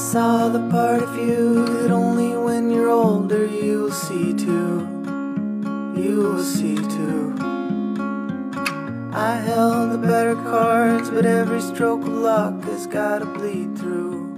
saw the part of you that only when you're older you'll see too. You will see too. I held the better cards, but every stroke of luck has gotta bleed through.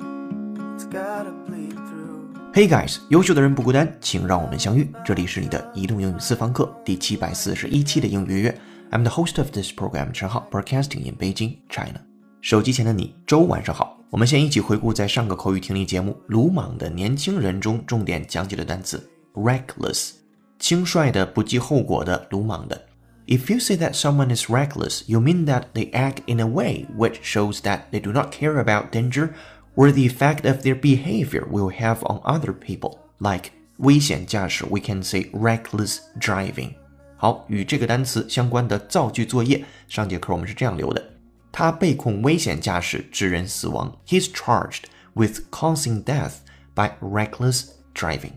It's gotta bleed through. Hey guys，优秀的人不孤单，请让我们相遇。这里是你的移动英语私房课第七百四十一期的英语约。I'm the host of this program，陈浩，broadcasting in Beijing, China。 手机前的你，周晚上好。我们先一起回顾在上个口语听力节目《鲁莽的年轻人》中重点讲解的单词 reckless，轻率的、不计后果的、鲁莽的。If you say that someone is reckless, you mean that they act in a way which shows that they do not care about danger or the effect of their behavior will have on other people. Like 危险驾驶, we can say reckless driving. 好，与这个单词相关的造句作业，上节课我们是这样留的： 他被控危险驾驶致人死亡。He's charged with causing death by reckless driving.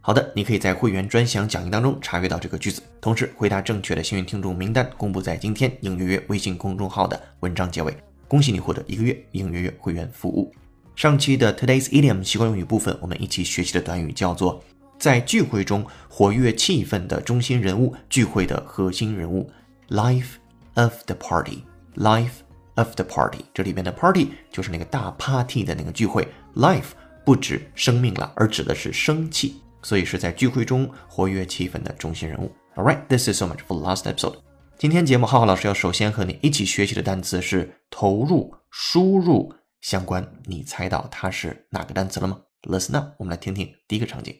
好的，你可以在会员专享讲义当中查阅到这个句子，同时回答正确的幸运听众名单公布在今天应约约微信公众号的文章结尾。恭喜你获得一个月应约约会员服务。上期的 Today's Idiom 习惯用语部分，我们一起学习的短语叫做在聚会中活跃气氛的中心人物，聚会的核心人物，life of the party，life of the party。这里面的 party 就是那个大 party 的那个聚会，life 不指生命了，而指的是生气。所以是在聚会中活跃气氛的中心人物。All right, this is so much for last episode. 今天节目，浩浩老师要首先和你一起学习的单词是投入、输入相关。你猜到它是哪个单词了吗？Listen up，我们来听听第一个场景。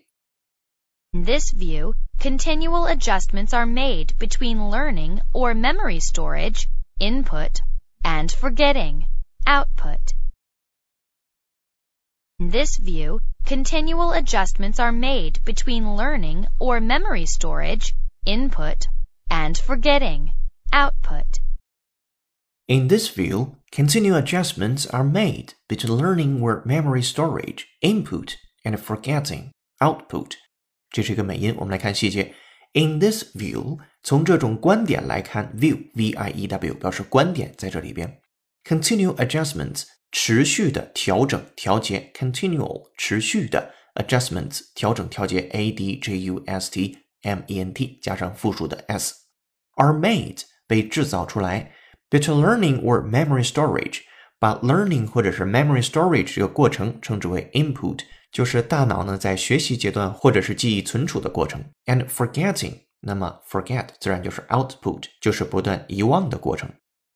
In this view, continual adjustments are made between learning or memory storage, input, and forgetting, output. In this view, continual adjustments are made between learning or memory storage, input, and forgetting, output. In this view, continual adjustments are made between learning or memory storage, input, and forgetting, output. 这是一个美音，我们来看细节。 In this view，从这种观点来看，view v i e w 表示观点，在这里边，continual adjustments 持续的调整、调节，continual 持续的 adjustments 调整、调节，a d j u s t m e n t 加上复数的 s are made 被制造出来，between learning or memory storage，把 learning 或者是 memory storage 这个过程称之为 input， 就是大脑呢在学习阶段或者是记忆存储的过程，and forgetting，那么 forget 自然就是 output，就是不断遗忘的过程。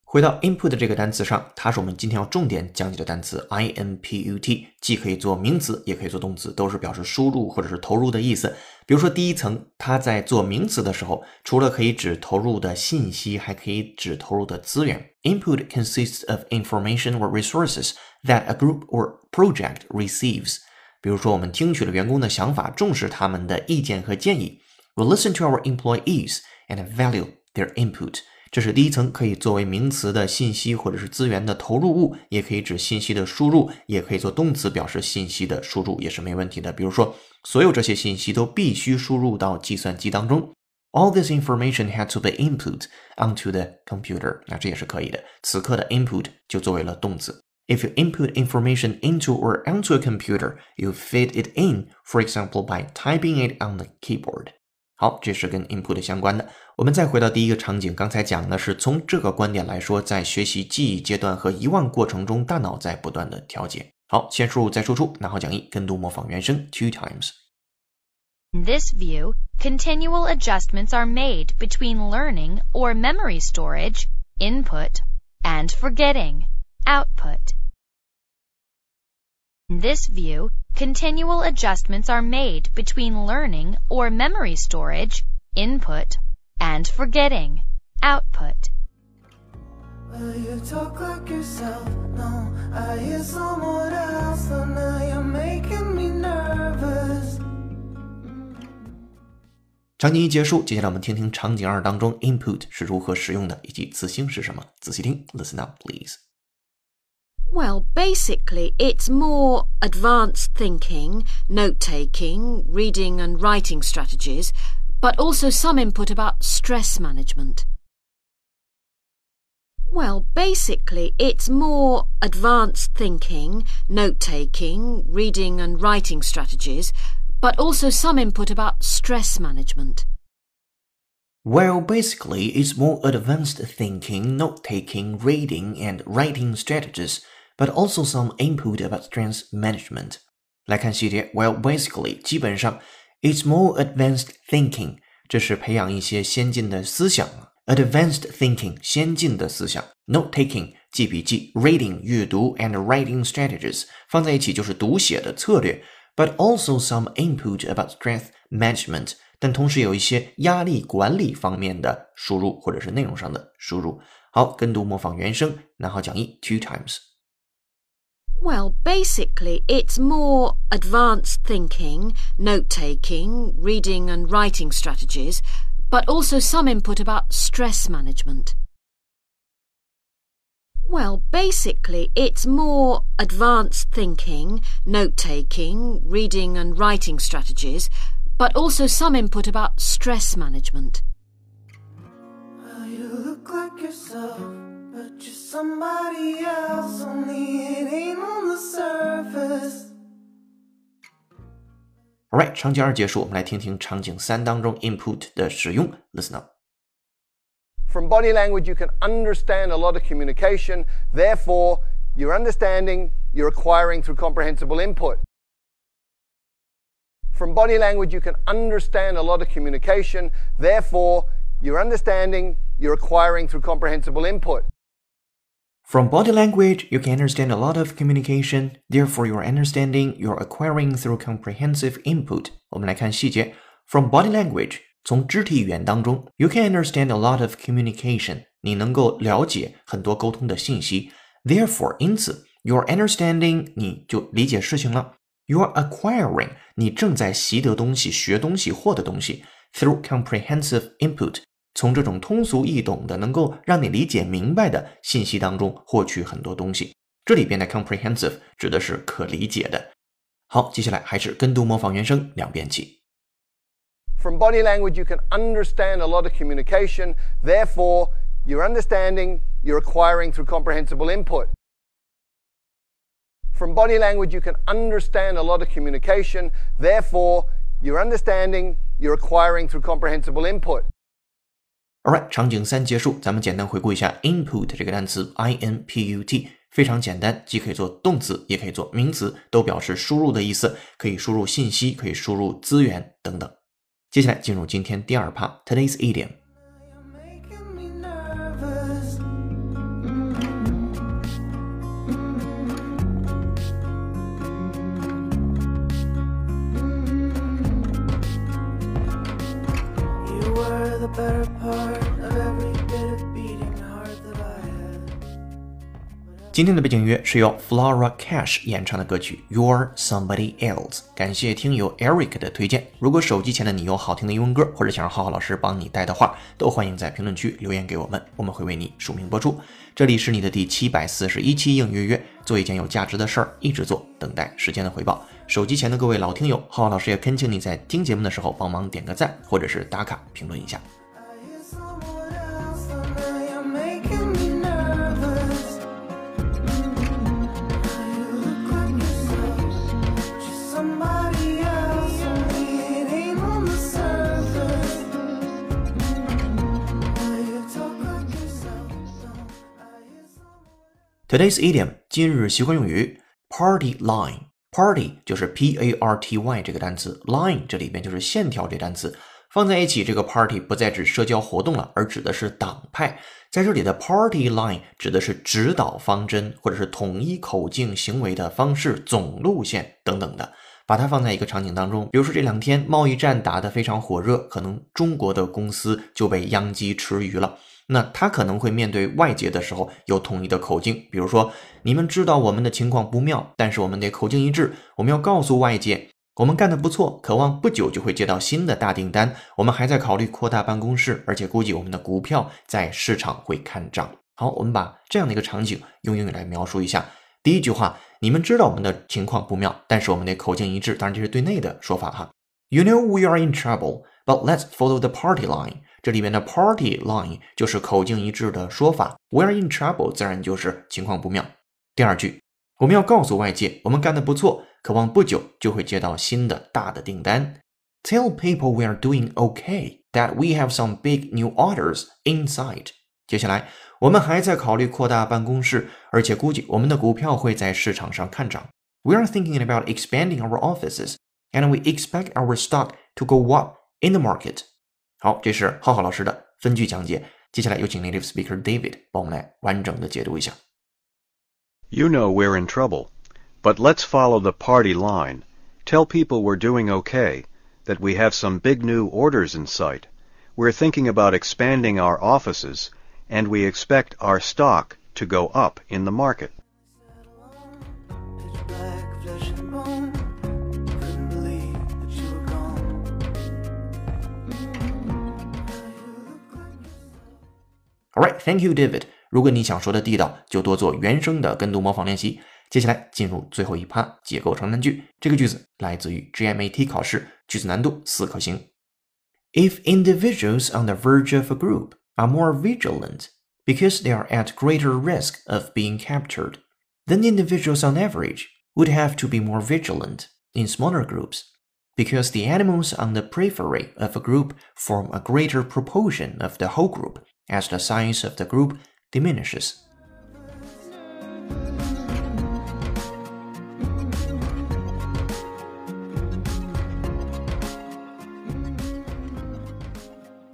回到 input 这个单词上，它是我们今天要重点讲解的单词 input，既可以做名词，也可以做动词，都是表示输入或者是投入的意思。比如说第一层，它在做名词的时候，除了可以指投入的信息，还可以指投入的资源。Input consists of information or resources that a group or project receives。比如说，我们听取了员工的想法，重视他们的意见和建议。We listen to our employees and value their input。这是第一层，可以作为名词的信息或者是资源的投入物，也可以指信息的输入，也可以做动词表示信息的输入，也是没问题的。比如说，所有这些信息都必须输入到计算机当中。All this information had to be input onto the computer。那这也是可以的。此刻的 input 就作为了动词。If you input information into or onto a computer, you feed it in, for example, by typing it on the keyboard. 好，这是跟 input 相关的。我们再回到第一个场景，刚才讲的是从这个观点来说，在学习记忆阶段和遗忘过程中，大脑在不断的调节。好，先输入再输出，拿好讲义，跟读模仿原声 two times。In this view, continual adjustments are made between learning or memory storage, input, and forgetting, output. In this view, continual adjustments are made between learning or memory storage, input, and forgetting, output. Well, you talk like yourself. No, I hear someone else. So now you're making me nervous. 场景一结束，接下来我们听听场景二当中 input 是如何使用的，以及词性是什么。仔细听，listen up, please. Well, basically, it's more advanced thinking, note taking, reading and writing strategies, but also some input about stress management. Well, basically, it's more advanced thinking, note taking, reading and writing strategies, but also some input about stress management. Well, basically, it's more advanced thinking, note taking, reading, and writing strategies, but also some input about stress management. 来看细节，Well, basically，基本上，it's more advanced thinking，这是培养一些先进的思想，advanced thinking，先进的思想，note and writing strategies，放在一起就是读写的策略，but also some input about strength Two times。Well, basically, it's more advanced thinking, note taking, reading and writing strategies but also some input about stress management. Well, basically, it's more advanced thinking, note taking, reading and writing strategies, but also some input about stress management. Well, you look like yourself, but you're somebody else, only it ain't on the surface. Alright，场景二结束，我们来听听场景三当中 input 的使用。Listen up. From body language, you can understand a lot of communication. Therefore, your understanding you're acquiring through comprehensible input. From body language, you can understand a lot of communication. Therefore, your understanding you're acquiring through comprehensible input. From body language, you can understand a lot of communication. Therefore, your understanding you're acquiring through comprehensible input. 我们来看细节. From body language, from 肢体语言当中, you can understand a lot of communication. 你能够了解很多沟通的信息. Therefore, 因此, your understanding 你就理解事情了。You're acquiring 你正在习得东西、学东西、获得东西 through comprehensive input 从这种通俗易懂的、能够让你理解明白的信息当中获取很多东西。这里边的 comprehensive 指的是可理解的。好，接下来还是跟读模仿原声两遍起。From body language, you can understand a lot of communication. Therefore, your understanding you're acquiring through comprehensible input. From body language, you can understand a lot of communication. Therefore, your understanding you're acquiring through comprehensible input. Alright，场景三结束，咱们简单回顾一下 input 这个单词，i n p u t，非常简单，既可以做动词，也可以做名词，都表示输入的意思，可以输入信息，可以输入资源等等。接下来进入今天第二趴，today's idiom。better part 今天的背景音乐是由 Flora Cash 演唱的歌曲《You're Somebody Else》。感谢听友 Eric 的推荐。如果手机前的你有好听的英文歌，或者想让浩浩老师帮你带的话，都欢迎在评论区留言给我们，我们会为你署名播出。这里是你的第七百四十一期应约约，做一件有价值的事儿，一直做，等待时间的回报。手机前的各位老听友，浩浩老师也恳请你在听节目的时候帮忙点个赞，或者是打卡评论一下。Today's idiom 今日习惯用语 party line party 就是 p a r t y 这个单词 line 这里边就是线条这单词放在一起，这个 party 不再指社交活动了，而指的是党派。在这里的 party line 指的是指导方针或者是统一口径行为的方式、总路线等等的。把它放在一个场景当中，比如说这两天贸易战打得非常火热，可能中国的公司就被殃及池鱼了。那他可能会面对外界的时候有统一的口径，比如说，你们知道我们的情况不妙，但是我们得口径一致，我们要告诉外界，我们干得不错，渴望不久就会接到新的大订单，我们还在考虑扩大办公室，而且估计我们的股票在市场会看涨。好，我们把这样的一个场景用英语来描述一下。第一句话，你们知道我们的情况不妙，但是我们得口径一致，当然这是对内的说法哈。You know we are in trouble, but let's follow the party line. 这里面的 party line 就是口径一致的说法，we're in trouble 自然就是情况不妙。第二句，我们要告诉外界，我们干得不错，渴望不久就会接到新的大的订单。Tell people we are doing okay, that we have some big new orders inside。接下来，我们还在考虑扩大办公室，而且估计我们的股票会在市场上看涨。We are thinking about expanding our offices, and we expect our stock to go up in the market. 好，这是浩浩老师的分句讲解。接下来有请 native speaker David 帮我们来完整的解读一下。You know we're in trouble, but let's follow the party line. Tell people we're doing okay, that we have some big new orders in sight. We're thinking about expanding our offices, and we expect our stock to go up in the market. All right, thank you, David. 如果你想说的地道，就多做原声的跟读模仿练习。接下来进入最后一趴，结构长难句。这个句子来自于 GMAT 考试，句子难度四颗星。If individuals on the verge of a group are more vigilant because they are at greater risk of being captured, then individuals on average would have to be more vigilant in smaller groups because the animals on the periphery of a group form a greater proportion of the whole group as the size of the group diminishes.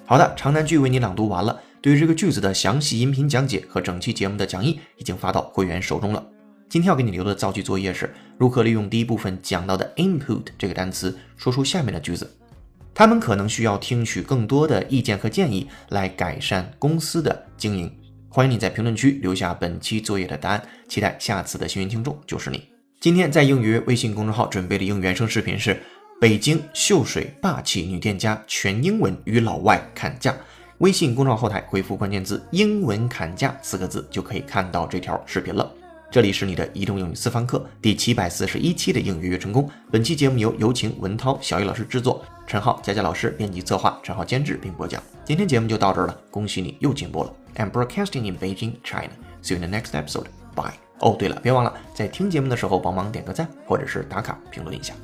好的，长难句为你朗读完了。对于这个句子的详细音频讲解和整期节目的讲义已经发到会员手中了。今天要给你留的造句作业是如何利用第一部分讲到的 input 这个单词说出下面的句子。他们可能需要听取更多的意见和建议来改善公司的经营。欢迎你在评论区留下本期作业的答案，期待下次的幸运听众就是你。今天在英语微信公众号准备的英语原声视频是北京秀水霸气女店家全英文与老外砍价。微信公众号后台回复关键字“英文砍价”四个字就可以看到这条视频了。这里是你的移动英语私房课第七百四十一期的英语月成功。本期节目由有请文涛、小雨老师制作，陈浩、佳佳老师编辑策划，陈浩监制并播讲。今天节目就到这儿了，恭喜你又进步了。I'm broadcasting in Beijing, China. See you in the next episode. Bye. 哦，对了，别忘了在听节目的时候帮忙点个赞，或者是打卡评论一下。